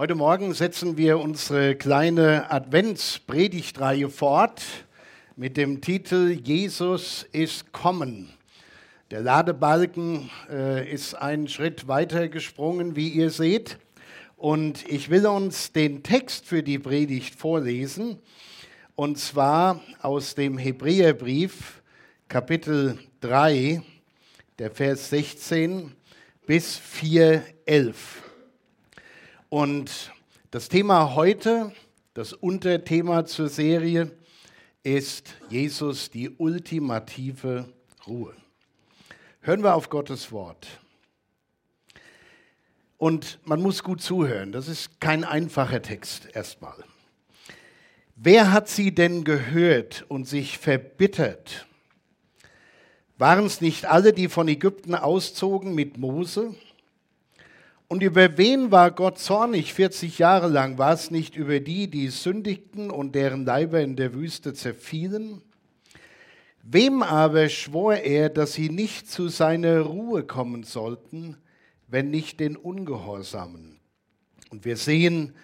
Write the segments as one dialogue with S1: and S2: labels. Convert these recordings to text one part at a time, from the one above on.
S1: Heute Morgen setzen wir unsere kleine Adventspredigtreihe fort mit dem Titel Jesus ist kommen. Der Ladebalken äh, ist einen Schritt weiter gesprungen, wie ihr seht. Und ich will uns den Text für die Predigt vorlesen, und zwar aus dem Hebräerbrief, Kapitel 3, der Vers 16 bis 4, 11. Und das Thema heute, das Unterthema zur Serie, ist Jesus die ultimative Ruhe. Hören wir auf Gottes Wort. Und man muss gut zuhören, das ist kein einfacher Text erstmal. Wer hat sie denn gehört und sich verbittert? Waren es nicht alle, die von Ägypten auszogen mit Mose? Und über wen war Gott zornig 40 Jahre lang? War es nicht über die, die sündigten und deren Leiber in der Wüste zerfielen? Wem aber schwor er, dass sie nicht zu seiner Ruhe kommen sollten, wenn nicht den Ungehorsamen? Und wir sehen,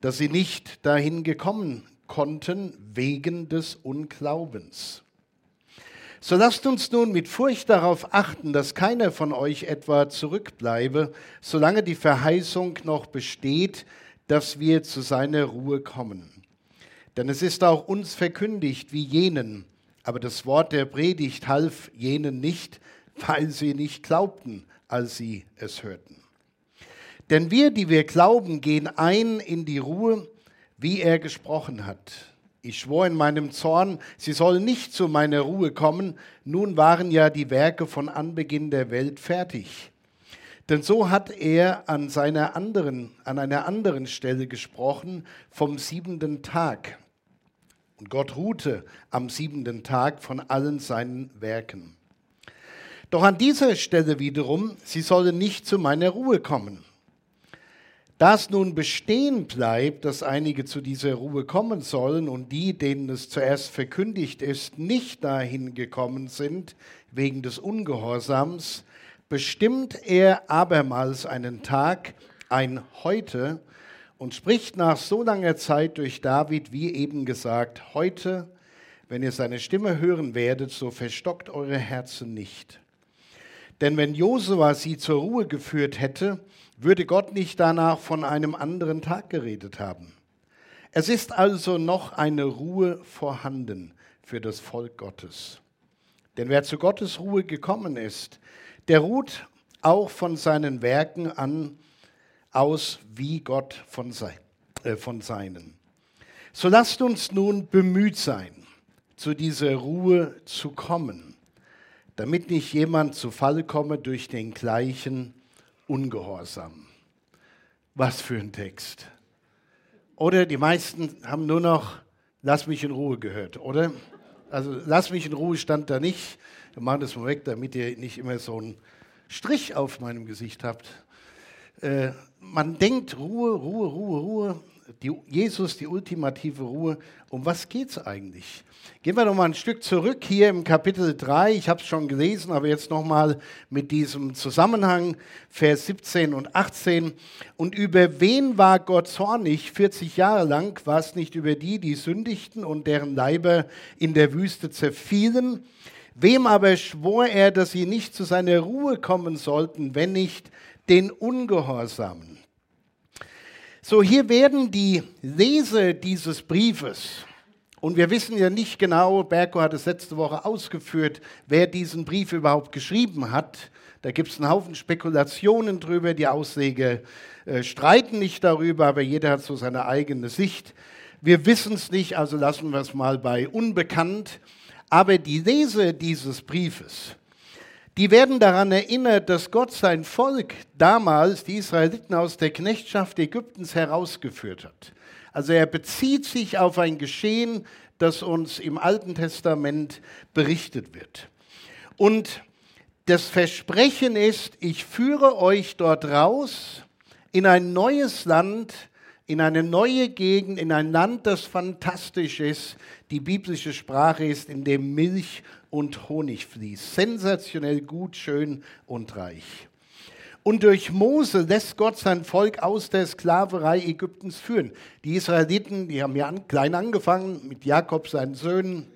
S1: dass sie nicht dahin gekommen konnten wegen des Unglaubens. So lasst uns nun mit Furcht darauf achten, dass keiner von euch etwa zurückbleibe, solange die Verheißung noch besteht, dass wir zu seiner Ruhe kommen. Denn es ist auch uns verkündigt wie jenen, aber das Wort der Predigt half jenen nicht, weil sie nicht glaubten, als sie es hörten. Denn wir, die wir glauben, gehen ein in die Ruhe, wie er gesprochen hat. Ich schwor in meinem Zorn, sie sollen nicht zu meiner Ruhe kommen. Nun waren ja die Werke von Anbeginn der Welt fertig. Denn so hat er an, seiner anderen, an einer anderen Stelle gesprochen vom siebenten Tag. Und Gott ruhte am siebenten Tag von allen seinen Werken. Doch an dieser Stelle wiederum, sie sollen nicht zu meiner Ruhe kommen. Da es nun bestehen bleibt, dass einige zu dieser Ruhe kommen sollen und die, denen es zuerst verkündigt ist, nicht dahin gekommen sind wegen des Ungehorsams, bestimmt er abermals einen Tag, ein Heute, und spricht nach so langer Zeit durch David, wie eben gesagt, heute, wenn ihr seine Stimme hören werdet, so verstockt eure Herzen nicht. Denn wenn Josua sie zur Ruhe geführt hätte, würde Gott nicht danach von einem anderen Tag geredet haben. Es ist also noch eine Ruhe vorhanden für das Volk Gottes. Denn wer zu Gottes Ruhe gekommen ist, der ruht auch von seinen Werken an aus wie Gott von, sein, äh, von seinen. So lasst uns nun bemüht sein, zu dieser Ruhe zu kommen, damit nicht jemand zu Fall komme durch den gleichen Ungehorsam. Was für ein Text. Oder die meisten haben nur noch Lass mich in Ruhe gehört, oder? Also Lass mich in Ruhe stand da nicht. Wir machen das mal weg, damit ihr nicht immer so einen Strich auf meinem Gesicht habt. Äh, man denkt Ruhe, Ruhe, Ruhe, Ruhe die, Jesus, die ultimative Ruhe. Um was geht es eigentlich? Gehen wir noch mal ein Stück zurück hier im Kapitel 3. Ich habe es schon gelesen, aber jetzt noch mal mit diesem Zusammenhang, Vers 17 und 18. Und über wen war Gott zornig 40 Jahre lang? War es nicht über die, die sündigten und deren Leiber in der Wüste zerfielen? Wem aber schwor er, dass sie nicht zu seiner Ruhe kommen sollten, wenn nicht den Ungehorsamen? So, hier werden die Leser dieses Briefes, und wir wissen ja nicht genau, Berko hat es letzte Woche ausgeführt, wer diesen Brief überhaupt geschrieben hat. Da gibt es einen Haufen Spekulationen drüber, die Ausleger äh, streiten nicht darüber, aber jeder hat so seine eigene Sicht. Wir wissen es nicht, also lassen wir es mal bei unbekannt. Aber die Leser dieses Briefes, die werden daran erinnert, dass Gott sein Volk damals, die Israeliten aus der Knechtschaft Ägyptens herausgeführt hat. Also er bezieht sich auf ein Geschehen, das uns im Alten Testament berichtet wird. Und das Versprechen ist, ich führe euch dort raus in ein neues Land, in eine neue Gegend, in ein Land, das fantastisch ist. Die biblische Sprache ist, in dem Milch und Honig fließt. Sensationell gut, schön und reich. Und durch Mose lässt Gott sein Volk aus der Sklaverei Ägyptens führen. Die Israeliten, die haben ja klein angefangen mit Jakob, seinen Söhnen,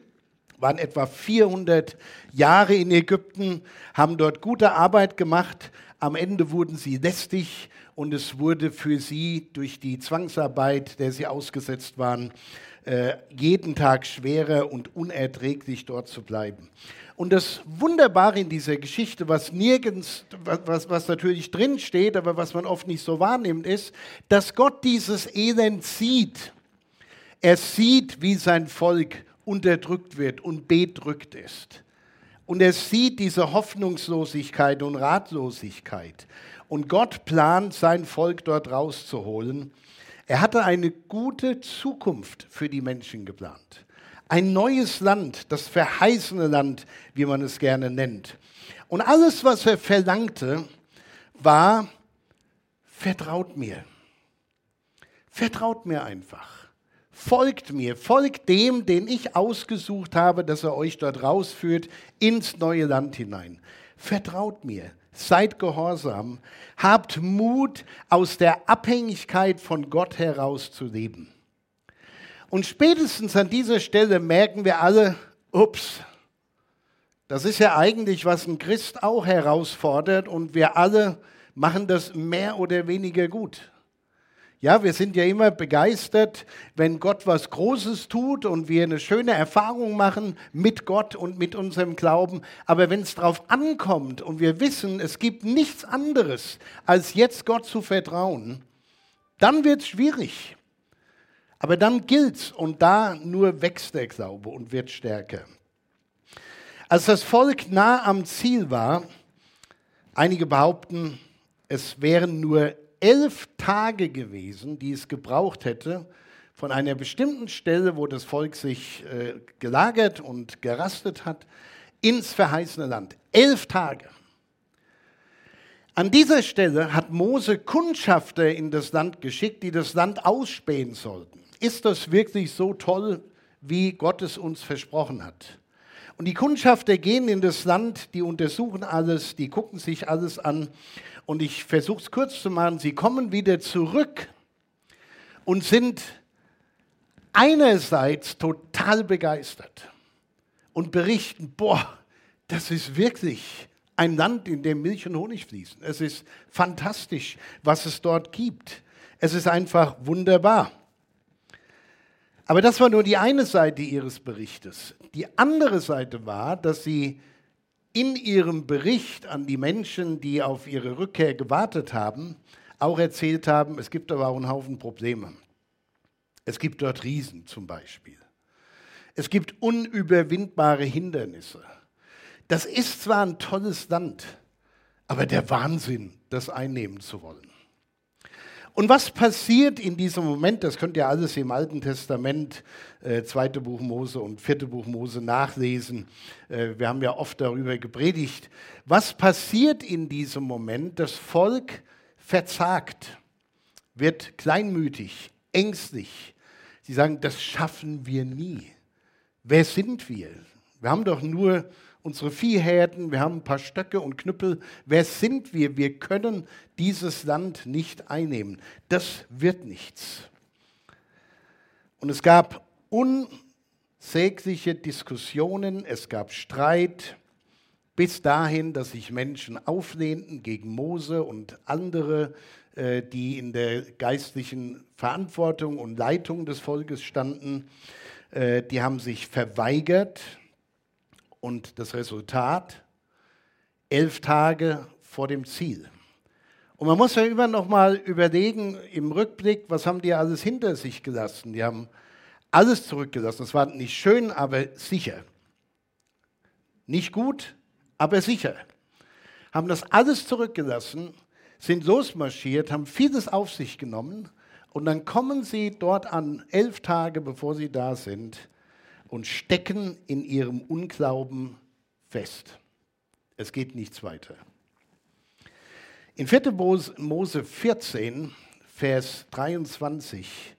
S1: waren etwa 400 Jahre in Ägypten, haben dort gute Arbeit gemacht. Am Ende wurden sie lästig und es wurde für sie durch die Zwangsarbeit, der sie ausgesetzt waren, äh, jeden Tag schwerer und unerträglich dort zu bleiben. Und das Wunderbare in dieser Geschichte, was nirgends, was, was natürlich drin steht, aber was man oft nicht so wahrnimmt, ist, dass Gott dieses Elend sieht. Er sieht, wie sein Volk unterdrückt wird und bedrückt ist. Und er sieht diese Hoffnungslosigkeit und Ratlosigkeit. Und Gott plant, sein Volk dort rauszuholen. Er hatte eine gute Zukunft für die Menschen geplant. Ein neues Land, das verheißene Land, wie man es gerne nennt. Und alles, was er verlangte, war, vertraut mir. Vertraut mir einfach. Folgt mir, folgt dem, den ich ausgesucht habe, dass er euch dort rausführt ins neue Land hinein. Vertraut mir, seid gehorsam, habt Mut, aus der Abhängigkeit von Gott heraus zu leben. Und spätestens an dieser Stelle merken wir alle, ups, das ist ja eigentlich, was ein Christ auch herausfordert und wir alle machen das mehr oder weniger gut. Ja, wir sind ja immer begeistert, wenn Gott was Großes tut und wir eine schöne Erfahrung machen mit Gott und mit unserem Glauben. Aber wenn es darauf ankommt und wir wissen, es gibt nichts anderes, als jetzt Gott zu vertrauen, dann wird es schwierig. Aber dann gilt's und da nur wächst der Glaube und wird stärker. Als das Volk nah am Ziel war, einige behaupten, es wären nur elf Tage gewesen, die es gebraucht hätte, von einer bestimmten Stelle, wo das Volk sich äh, gelagert und gerastet hat, ins verheißene Land. Elf Tage. An dieser Stelle hat Mose Kundschafter in das Land geschickt, die das Land ausspähen sollten ist das wirklich so toll, wie Gott es uns versprochen hat? Und die Kundschafter gehen in das Land, die untersuchen alles, die gucken sich alles an. Und ich versuche es kurz zu machen, sie kommen wieder zurück und sind einerseits total begeistert und berichten, boah, das ist wirklich ein Land, in dem Milch und Honig fließen. Es ist fantastisch, was es dort gibt. Es ist einfach wunderbar. Aber das war nur die eine Seite ihres Berichtes. Die andere Seite war, dass sie in ihrem Bericht an die Menschen, die auf ihre Rückkehr gewartet haben, auch erzählt haben, es gibt aber auch einen Haufen Probleme. Es gibt dort Riesen zum Beispiel. Es gibt unüberwindbare Hindernisse. Das ist zwar ein tolles Land, aber der Wahnsinn, das einnehmen zu wollen. Und was passiert in diesem Moment? Das könnt ihr alles im Alten Testament, äh, zweite Buch Mose und vierte Buch Mose nachlesen. Äh, wir haben ja oft darüber gepredigt. Was passiert in diesem Moment? Das Volk verzagt, wird kleinmütig, ängstlich. Sie sagen, das schaffen wir nie. Wer sind wir? Wir haben doch nur unsere Viehherden, wir haben ein paar Stöcke und Knüppel. Wer sind wir? Wir können dieses Land nicht einnehmen. Das wird nichts. Und es gab unsägliche Diskussionen, es gab Streit, bis dahin, dass sich Menschen auflehnten gegen Mose und andere, äh, die in der geistlichen Verantwortung und Leitung des Volkes standen. Äh, die haben sich verweigert, und das Resultat elf Tage vor dem Ziel. Und man muss ja immer noch mal überlegen im Rückblick, was haben die alles hinter sich gelassen? Die haben alles zurückgelassen. Es war nicht schön, aber sicher. Nicht gut, aber sicher. Haben das alles zurückgelassen, sind losmarschiert, haben vieles auf sich genommen und dann kommen sie dort an, elf Tage bevor sie da sind, und stecken in ihrem Unglauben fest. Es geht nichts weiter. In 4. Mose 14, Vers 23,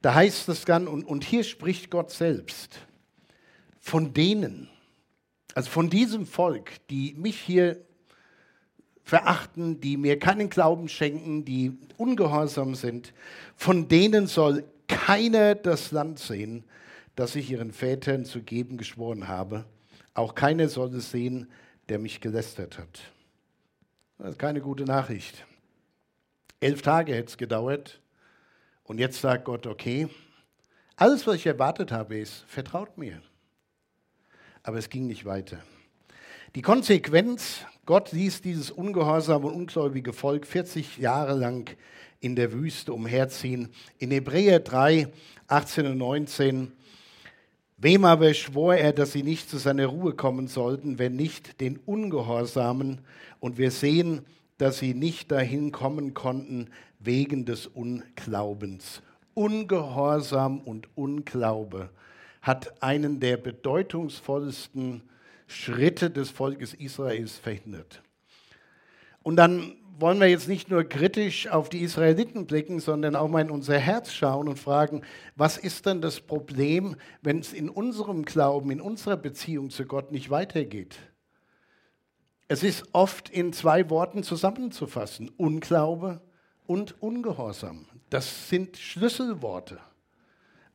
S1: da heißt es dann, und, und hier spricht Gott selbst, von denen, also von diesem Volk, die mich hier verachten, die mir keinen Glauben schenken, die ungehorsam sind, von denen soll keiner das Land sehen, das ich ihren Vätern zu geben geschworen habe. Auch keiner soll es sehen, der mich gelästert hat. Das ist keine gute Nachricht. Elf Tage hätte es gedauert und jetzt sagt Gott, okay, alles, was ich erwartet habe, ist, vertraut mir. Aber es ging nicht weiter. Die Konsequenz, Gott ließ dieses ungehorsame und ungläubige Volk 40 Jahre lang in der Wüste umherziehen. In Hebräer 3, 18 und 19 Wem aber schwor er, dass sie nicht zu seiner Ruhe kommen sollten, wenn nicht den Ungehorsamen? Und wir sehen, dass sie nicht dahin kommen konnten wegen des Unglaubens. Ungehorsam und Unglaube hat einen der bedeutungsvollsten Schritte des Volkes Israels verhindert. Und dann wollen wir jetzt nicht nur kritisch auf die Israeliten blicken, sondern auch mal in unser Herz schauen und fragen, was ist denn das Problem, wenn es in unserem Glauben, in unserer Beziehung zu Gott nicht weitergeht? Es ist oft in zwei Worten zusammenzufassen, Unglaube und Ungehorsam. Das sind Schlüsselworte,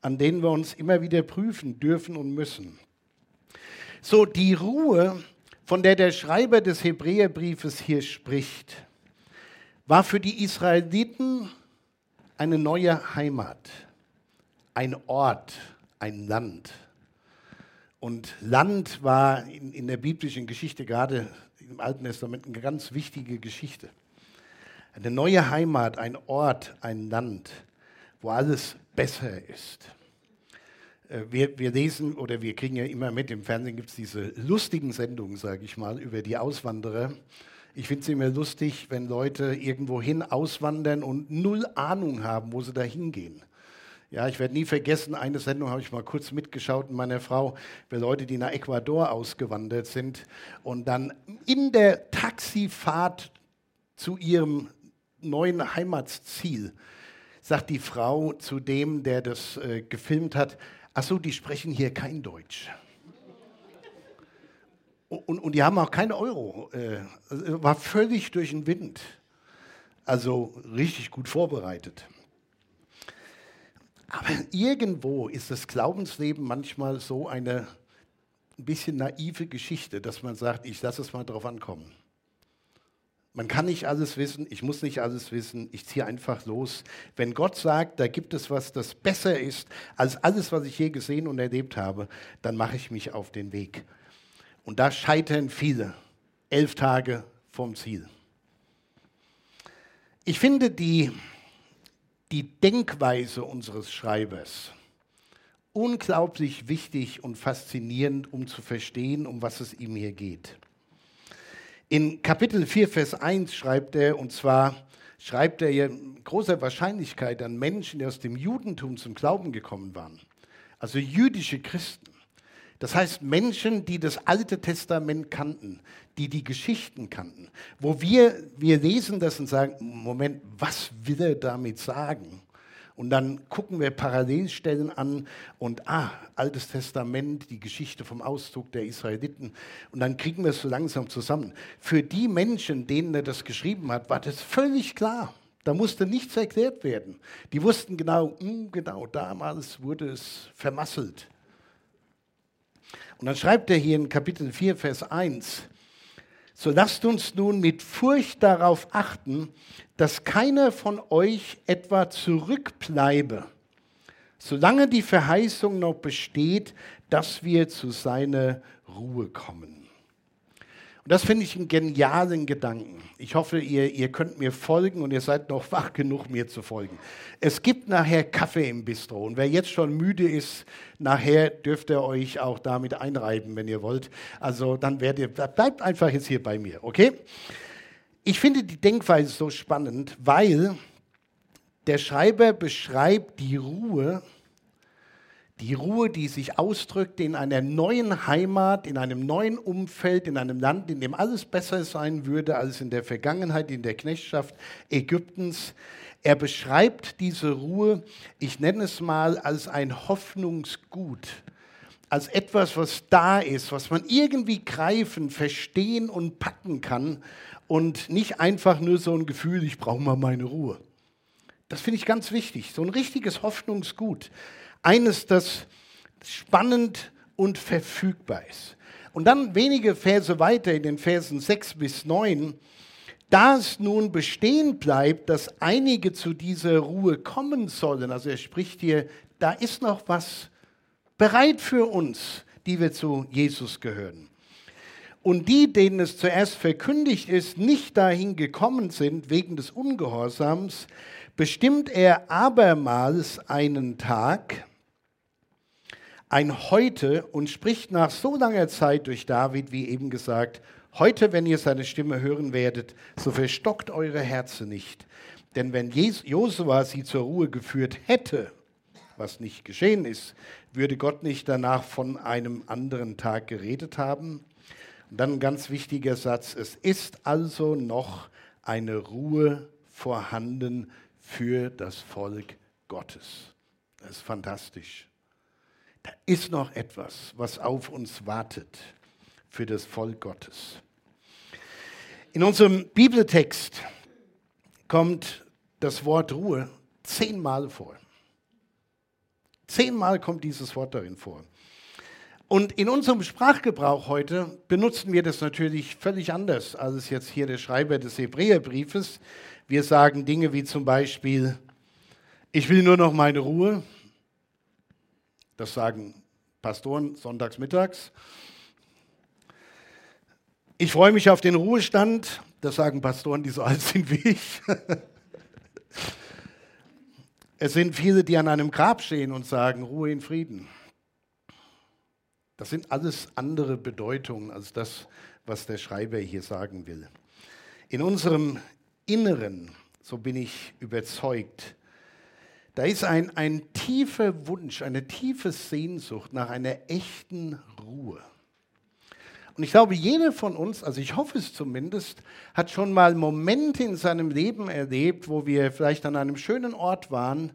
S1: an denen wir uns immer wieder prüfen dürfen und müssen. So, die Ruhe, von der der Schreiber des Hebräerbriefes hier spricht, war für die Israeliten eine neue Heimat, ein Ort, ein Land. Und Land war in, in, der biblischen Geschichte, gerade im Alten Testament, eine ganz wichtige Geschichte. Eine neue Heimat, ein Ort, ein Land, wo alles besser ist. Äh, wir, wir lesen oder wir kriegen ja immer mit, im Fernsehen gibt es diese lustigen Sendungen, sage ich mal, über die Auswanderer. Ich finde es immer lustig, wenn Leute irgendwohin auswandern und null Ahnung haben, wo sie da hingehen. Ja, ich werde nie vergessen, eine Sendung habe ich mal kurz mitgeschaut mit meiner Frau, für Leute, die nach Ecuador ausgewandert sind und dann in der Taxifahrt zu ihrem neuen Heimatsziel sagt die Frau zu dem, der das äh, gefilmt hat, ach so, die sprechen hier kein Deutsch. Und, und die haben auch keinen Euro. Äh, war völlig durch den Wind. Also richtig gut vorbereitet. Aber irgendwo ist das Glaubensleben manchmal so eine ein bisschen naive Geschichte, dass man sagt, ich lasse es mal drauf ankommen. Man kann nicht alles wissen, ich muss nicht alles wissen, ich ziehe einfach los. Wenn Gott sagt, da gibt es was, das besser ist als alles, was ich je gesehen und erlebt habe, dann mache ich mich auf den Weg. Und da scheitern viele, elf Tage vom Ziel. Ich finde die, die Denkweise unseres Schreibers unglaublich wichtig und faszinierend, um zu verstehen, um was es ihm hier geht. In Kapitel 4, Vers 1 schreibt er, und zwar schreibt er ja großer Wahrscheinlichkeit an Menschen, die aus dem Judentum zum Glauben gekommen waren, also jüdische Christen. Das heißt Menschen, die das Alte Testament kannten, die die Geschichten kannten, wo wir, wir lesen das und sagen, Moment, was will er damit sagen? Und dann gucken wir Parallelstellen an und, ah, Altes Testament, die Geschichte vom Auszug der Israeliten. Und dann kriegen wir es so langsam zusammen. Für die Menschen, denen er das geschrieben hat, war das völlig klar. Da musste nichts erklärt werden. Die wussten genau, mh, hm, genau, damals wurde es vermasselt. Und dann schreibt er hier in Kapitel 4, Vers 1, so lasst uns nun mit Furcht darauf achten, dass keiner von euch etwa zurückbleibe, solange die Verheißung noch besteht, dass wir zu seiner Ruhe kommen. Und das finde ich einen genialen Gedanken. Ich hoffe, ihr, ihr könnt mir folgen und ihr seid noch wach genug, mir zu folgen. Es gibt nachher Kaffee im Bistro und wer jetzt schon müde ist, nachher dürft ihr euch auch damit einreiben, wenn ihr wollt. Also dann ihr, bleibt einfach jetzt hier bei mir, okay? Ich finde die Denkweise so spannend, weil der Schreiber beschreibt die Ruhe, die Ruhe, die sich ausdrückt in einer neuen Heimat, in einem neuen Umfeld, in einem Land, in dem alles besser sein würde als in der Vergangenheit, in der Knechtschaft Ägyptens. Er beschreibt diese Ruhe, ich nenne es mal, als ein Hoffnungsgut, als etwas, was da ist, was man irgendwie greifen, verstehen und packen kann und nicht einfach nur so ein Gefühl, ich brauche mal meine Ruhe. Das finde ich ganz wichtig. So ein richtiges Hoffnungsgut. Eines, das spannend und verfügbar ist. Und dann wenige Verse weiter in den Versen 6 bis 9, da es nun bestehen bleibt, dass einige zu dieser Ruhe kommen sollen, also er spricht hier, da ist noch was bereit für uns, die wir zu Jesus gehören. Und die, denen es zuerst verkündigt ist, nicht dahin gekommen sind wegen des Ungehorsams, bestimmt er abermals einen Tag, ein Heute und spricht nach so langer Zeit durch David, wie eben gesagt, heute, wenn ihr seine Stimme hören werdet, so verstockt eure Herzen nicht. Denn wenn Josua sie zur Ruhe geführt hätte, was nicht geschehen ist, würde Gott nicht danach von einem anderen Tag geredet haben? Und dann ein ganz wichtiger Satz, es ist also noch eine Ruhe vorhanden für das Volk Gottes. Das ist fantastisch. Da ist noch etwas, was auf uns wartet für das Volk Gottes. In unserem Bibeltext kommt das Wort Ruhe zehnmal vor. Zehnmal kommt dieses Wort darin vor. Und in unserem Sprachgebrauch heute benutzen wir das natürlich völlig anders, als jetzt hier der Schreiber des Hebräerbriefes wir sagen Dinge wie zum Beispiel, ich will nur noch meine Ruhe. Das sagen Pastoren sonntags mittags. Ich freue mich auf den Ruhestand. Das sagen Pastoren, die so alt sind wie ich. es sind viele, die an einem Grab stehen und sagen, Ruhe in Frieden. Das sind alles andere Bedeutungen als das, was der Schreiber hier sagen will. In unserem Inneren, so bin ich überzeugt, da ist ein, ein tiefer Wunsch, eine tiefe Sehnsucht nach einer echten Ruhe. Und ich glaube, jeder von uns, also ich hoffe es zumindest, hat schon mal Momente in seinem Leben erlebt, wo wir vielleicht an einem schönen Ort waren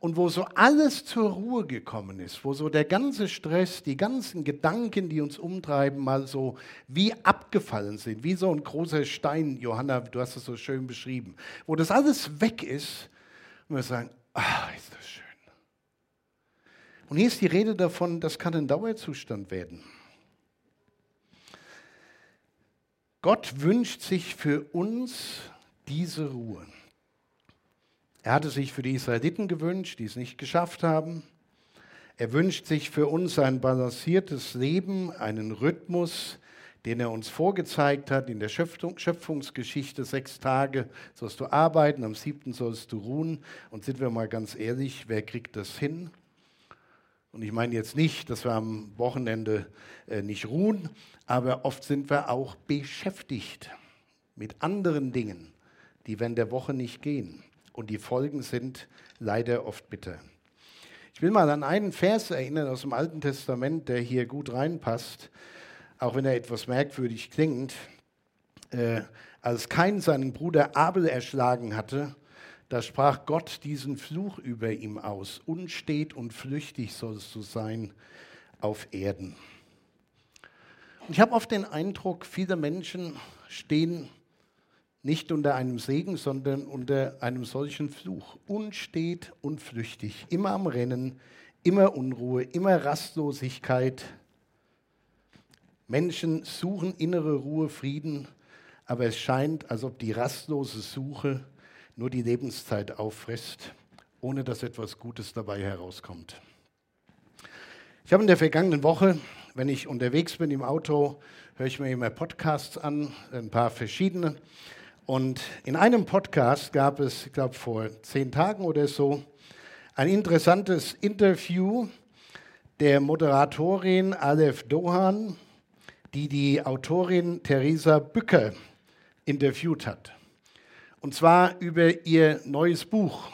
S1: und wo so alles zur Ruhe gekommen ist, wo so der ganze Stress, die ganzen Gedanken, die uns umtreiben, mal so wie abgefallen sind, wie so ein großer Stein, Johanna, du hast es so schön beschrieben, wo das alles weg ist und wir sagen, ah, ist das schön. Und hier ist die Rede davon, das kann ein Dauerzustand werden. Gott wünscht sich für uns diese Ruhe. Er hatte sich für die Israeliten gewünscht, die es nicht geschafft haben. Er wünscht sich für uns ein balanciertes Leben, einen Rhythmus, den er uns vorgezeigt hat in der Schöpfungsgeschichte. Sechs Tage sollst du arbeiten, am siebten sollst du ruhen. Und sind wir mal ganz ehrlich, wer kriegt das hin? Und ich meine jetzt nicht, dass wir am Wochenende äh, nicht ruhen, aber oft sind wir auch beschäftigt mit anderen Dingen, die während der Woche nicht gehen. Und die Folgen sind leider oft bitter. Ich will mal an einen Vers erinnern aus dem Alten Testament, der hier gut reinpasst, auch wenn er etwas merkwürdig klingt. Äh, als Kain seinen Bruder Abel erschlagen hatte, da sprach Gott diesen Fluch über ihm aus. Unstet und flüchtig sollst du sein auf Erden. Und ich habe oft den Eindruck, viele Menschen stehen nicht unter einem Segen, sondern unter einem solchen Fluch. Unstet und flüchtig, immer am Rennen, immer Unruhe, immer Rastlosigkeit. Menschen suchen innere Ruhe, Frieden, aber es scheint, als ob die rastlose Suche nur die Lebenszeit auffrisst, ohne dass etwas Gutes dabei herauskommt. Ich habe in der vergangenen Woche, wenn ich unterwegs bin im Auto, höre ich mir immer Podcasts an, ein paar verschiedene. Und in einem Podcast gab es, ich glaube vor zehn Tagen oder so, ein interessantes Interview der Moderatorin Aleph Dohan, die die Autorin Theresa Bücker interviewt hat. Und zwar über ihr neues Buch.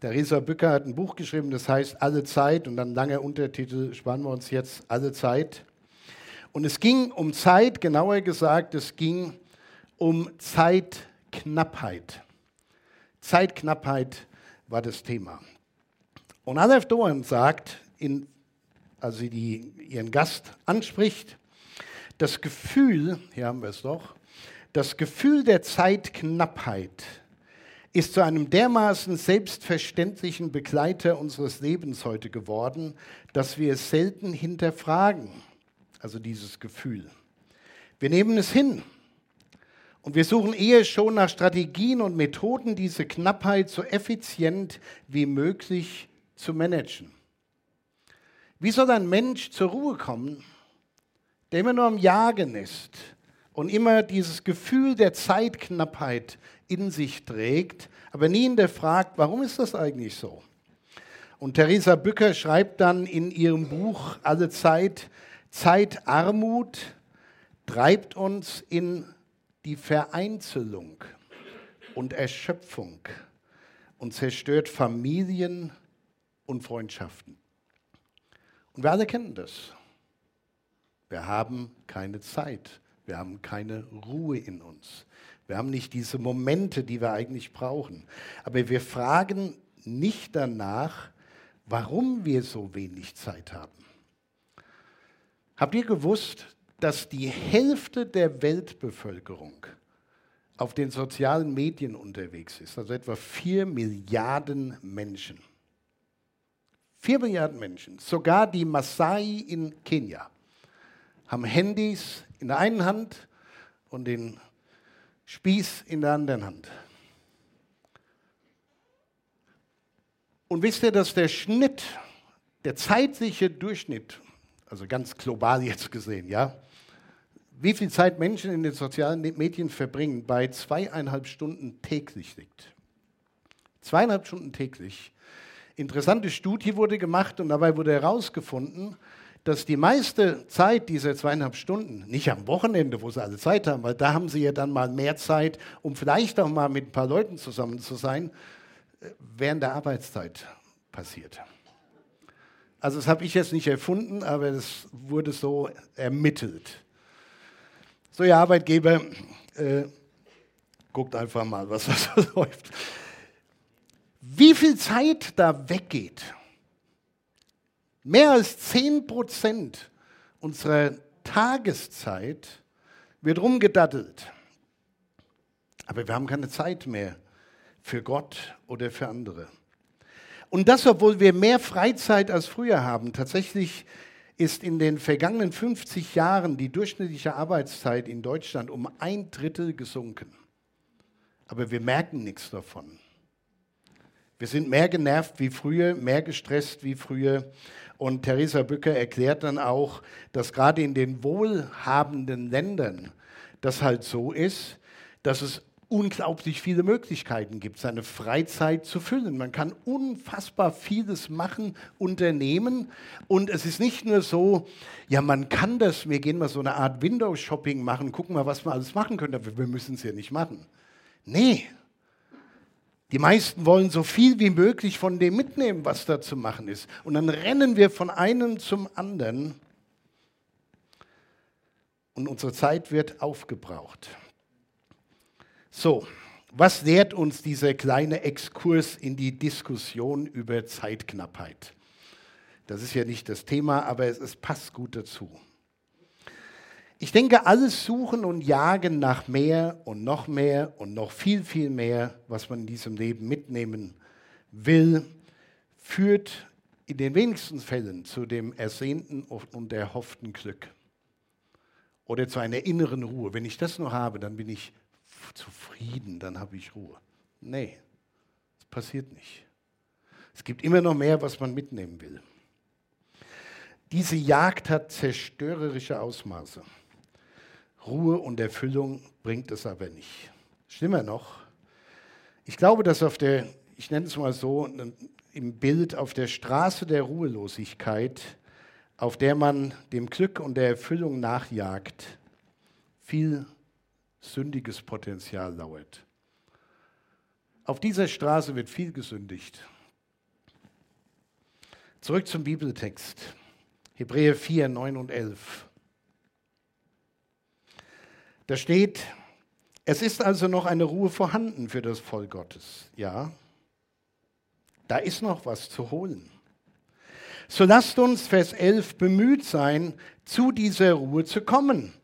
S1: Theresa Bücker hat ein Buch geschrieben, das heißt Alle Zeit und dann langer Untertitel, spannen wir uns jetzt Alle Zeit. Und es ging um Zeit, genauer gesagt, es ging um Zeitknappheit. Zeitknappheit war das Thema. Und Aleph Doan sagt, in, als sie die, ihren Gast anspricht, das Gefühl, hier haben wir es doch, Das Gefühl der Zeitknappheit ist zu einem dermaßen selbstverständlichen Begleiter unseres Lebens heute geworden, dass wir es selten hinterfragen, also dieses Gefühl. Wir nehmen es hin und wir suchen eher schon nach Strategien und Methoden, diese Knappheit so effizient wie möglich zu managen. Wie soll ein Mensch zur Ruhe kommen, der immer nur am Jagen ist und immer dieses Gefühl der Zeitknappheit in sich trägt, aber nie hinterfragt, warum ist das eigentlich so? Und Theresa Bücker schreibt dann in ihrem Buch Alle Zeit, Zeitarmut treibt uns in die Vereinzelung und Erschöpfung und zerstört Familien und Freundschaften. Und wir alle kennen das. Wir haben keine Zeit. Wir haben keine Ruhe in uns. Wir haben nicht diese Momente, die wir eigentlich brauchen. Aber wir fragen nicht danach, warum wir so wenig Zeit haben. Habt ihr gewusst, dass die Hälfte der Weltbevölkerung auf den sozialen Medien unterwegs ist? Also etwa vier Milliarden Menschen. Vier Milliarden Menschen. Sogar die Maasai in Kenia haben Handys in der einen Hand und den Spieß in der anderen Hand. Und wisst ihr, dass der Schnitt, der zeitliche Durchschnitt, also ganz global jetzt gesehen, ja, wie viel Zeit Menschen in den sozialen Medien verbringen, bei zweieinhalb Stunden täglich liegt. Zweieinhalb Stunden täglich. Interessante Studie wurde gemacht und dabei wurde herausgefunden, dass die meiste Zeit dieser zweieinhalb Stunden, nicht am Wochenende, wo sie alle Zeit haben, weil da haben sie ja dann mal mehr Zeit, um vielleicht auch mal mit ein paar Leuten zusammen zu sein, äh, während der Arbeitszeit passiert. Also das habe ich jetzt nicht erfunden, aber es wurde so ermittelt. So, ihr Arbeitgeber, äh, guckt einfach mal, was da so läuft. Wie viel Zeit da weggeht, Mehr als 10 Prozent unserer Tageszeit wird rumgedattelt. Aber wir haben keine Zeit mehr für Gott oder für andere. Und das, obwohl wir mehr Freizeit als früher haben. Tatsächlich ist in den vergangenen 50 Jahren die durchschnittliche Arbeitszeit in Deutschland um ein Drittel gesunken. Aber wir merken nichts davon. Wir sind mehr genervt wie früher, mehr gestresst wie früher. Und Theresa Bücker erklärt dann auch, dass gerade in den wohlhabenden Ländern das halt so ist, dass es unglaublich viele Möglichkeiten gibt, seine Freizeit zu füllen. Man kann unfassbar vieles machen, unternehmen. Und es ist nicht nur so, ja, man kann das, wir gehen mal so eine Art Window-Shopping machen, gucken mal, was wir alles machen können, aber wir müssen es ja nicht machen. Nee, die meisten wollen so viel wie möglich von dem mitnehmen, was da zu machen ist. Und dann rennen wir von einem zum anderen und unsere Zeit wird aufgebraucht. So, was lehrt uns dieser kleine Exkurs in die Diskussion über Zeitknappheit? Das ist ja nicht das Thema, aber es, es passt gut dazu. Ich denke, alles Suchen und Jagen nach mehr und noch mehr und noch viel, viel mehr, was man in diesem Leben mitnehmen will, führt in den wenigsten Fällen zu dem ersehnten und erhofften Glück oder zu einer inneren Ruhe. Wenn ich das nur habe, dann bin ich zufrieden, dann habe ich Ruhe. Nee, das passiert nicht. Es gibt immer noch mehr, was man mitnehmen will. Diese Jagd hat zerstörerische Ausmaße. Ruhe und Erfüllung bringt es aber nicht. Schlimmer noch, ich glaube, dass auf der, ich nenne es mal so, im Bild auf der Straße der Ruhelosigkeit, auf der man dem Glück und der Erfüllung nachjagt, viel sündiges Potenzial lauert. Auf dieser Straße wird viel gesündigt. Zurück zum Bibeltext. Hebräer 4, 9 und 11. Da steht, es ist also noch eine Ruhe vorhanden für das Volk Gottes. Ja, da ist noch was zu holen. So lasst uns, Vers 11, bemüht sein, zu dieser Ruhe zu kommen.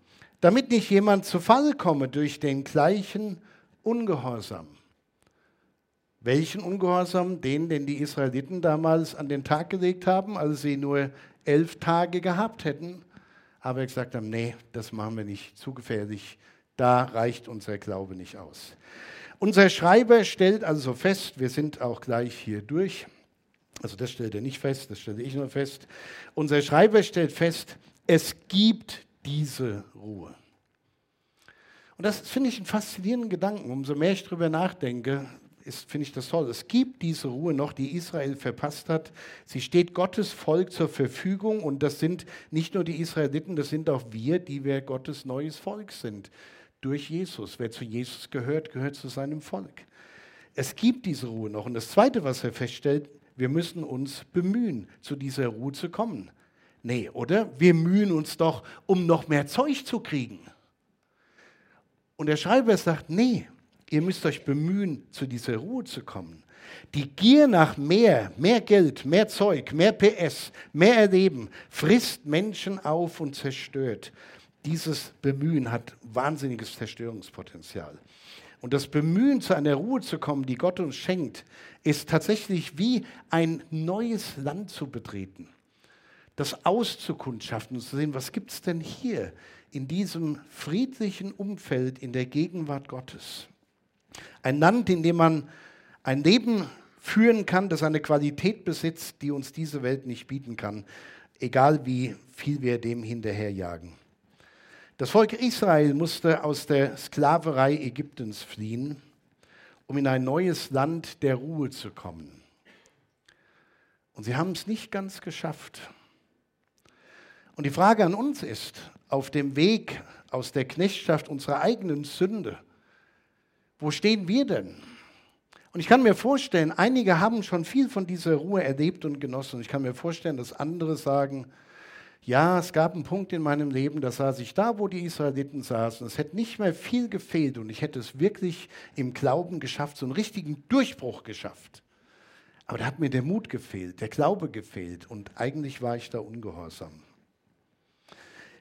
S1: Damit nicht jemand zu Fall komme durch den gleichen Ungehorsam. Welchen Ungehorsam? Den, den die Israeliten damals an den Tag gelegt haben, als sie nur elf Tage gehabt hätten, aber gesagt haben, nee, das machen wir nicht, zu gefährlich, da reicht unser Glaube nicht aus. Unser Schreiber stellt also fest, wir sind auch gleich hier durch, also das stellt er nicht fest, das stelle ich nur fest. Unser Schreiber stellt fest, es gibt diese Ruhe. Und das finde ich einen faszinierenden Gedanken. Umso mehr ich darüber nachdenke, finde ich das toll. Es gibt diese Ruhe noch, die Israel verpasst hat. Sie steht Gottes Volk zur Verfügung und das sind nicht nur die Israeliten, das sind auch wir, die wir Gottes neues Volk sind. Durch Jesus. Wer zu Jesus gehört, gehört zu seinem Volk. Es gibt diese Ruhe noch. Und das Zweite, was er feststellt, wir müssen uns bemühen, zu dieser Ruhe zu kommen. Nee, oder? Wir mühen uns doch, um noch mehr Zeug zu kriegen. Und der Schreiber sagt, nee, ihr müsst euch bemühen, zu dieser Ruhe zu kommen. Die Gier nach mehr, mehr Geld, mehr Zeug, mehr PS, mehr Erleben frisst Menschen auf und zerstört. Dieses Bemühen hat wahnsinniges Zerstörungspotenzial. Und das Bemühen, zu einer Ruhe zu kommen, die Gott uns schenkt, ist tatsächlich wie ein neues Land zu betreten. Das auszukundschaften und zu sehen, was gibt es denn hier in diesem friedlichen Umfeld in der Gegenwart Gottes. Ein Land, in dem man ein Leben führen kann, das eine Qualität besitzt, die uns diese Welt nicht bieten kann, egal wie viel wir dem hinterherjagen. Das Volk Israel musste aus der Sklaverei Ägyptens fliehen, um in ein neues Land der Ruhe zu kommen. Und sie haben es nicht ganz geschafft. Und die Frage an uns ist, auf dem Weg aus der Knechtschaft unserer eigenen Sünde, wo stehen wir denn? Und ich kann mir vorstellen, einige haben schon viel von dieser Ruhe erlebt und genossen. Ich kann mir vorstellen, dass andere sagen, ja, es gab einen Punkt in meinem Leben, da saß ich da, wo die Israeliten saßen. Es hätte nicht mehr viel gefehlt und ich hätte es wirklich im Glauben geschafft, so einen richtigen Durchbruch geschafft. Aber da hat mir der Mut gefehlt, der Glaube gefehlt und eigentlich war ich da ungehorsam.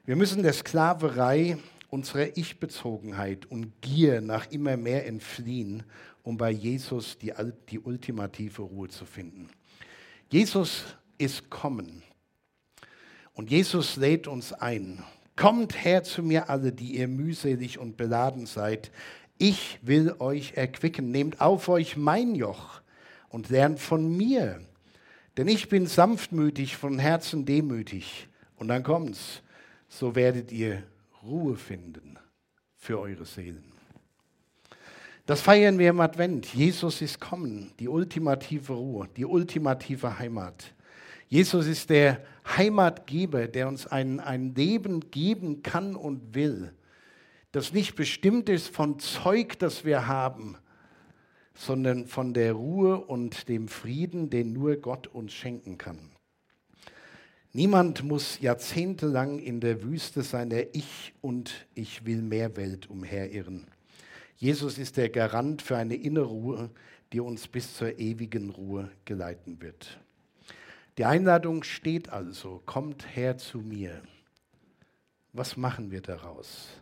S1: Wir müssen der Sklaverei unserer Ich-Bezogenheit und Gier nach immer mehr entfliehen, um bei Jesus die, die ultimative Ruhe zu finden. Jesus ist kommen. Und Jesus lädt uns ein. Kommt her zu mir alle, die ihr mühselig und beladen seid. Ich will euch erquicken. Nehmt auf euch mein Joch und lernt von mir. Denn ich bin sanftmütig, von Herzen demütig. Und dann kommt's. So werdet ihr Ruhe finden für eure Seelen. Das feiern wir im Advent. Jesus ist kommen, die ultimative Ruhe, die ultimative Heimat. Jesus ist der Heimatgeber, der uns ein, ein Leben geben kann und will, das nicht bestimmt ist von Zeug, das wir haben, sondern von der Ruhe und dem Frieden, den nur Gott uns schenken kann. Niemand muss jahrzehntelang in der Wüste seiner Ich und Ich will mehr Welt umherirren. Jesus ist der Garant für eine innere Ruhe, die uns bis zur ewigen Ruhe geleiten wird. Die Einladung steht also, kommt her zu mir. Was machen wir daraus?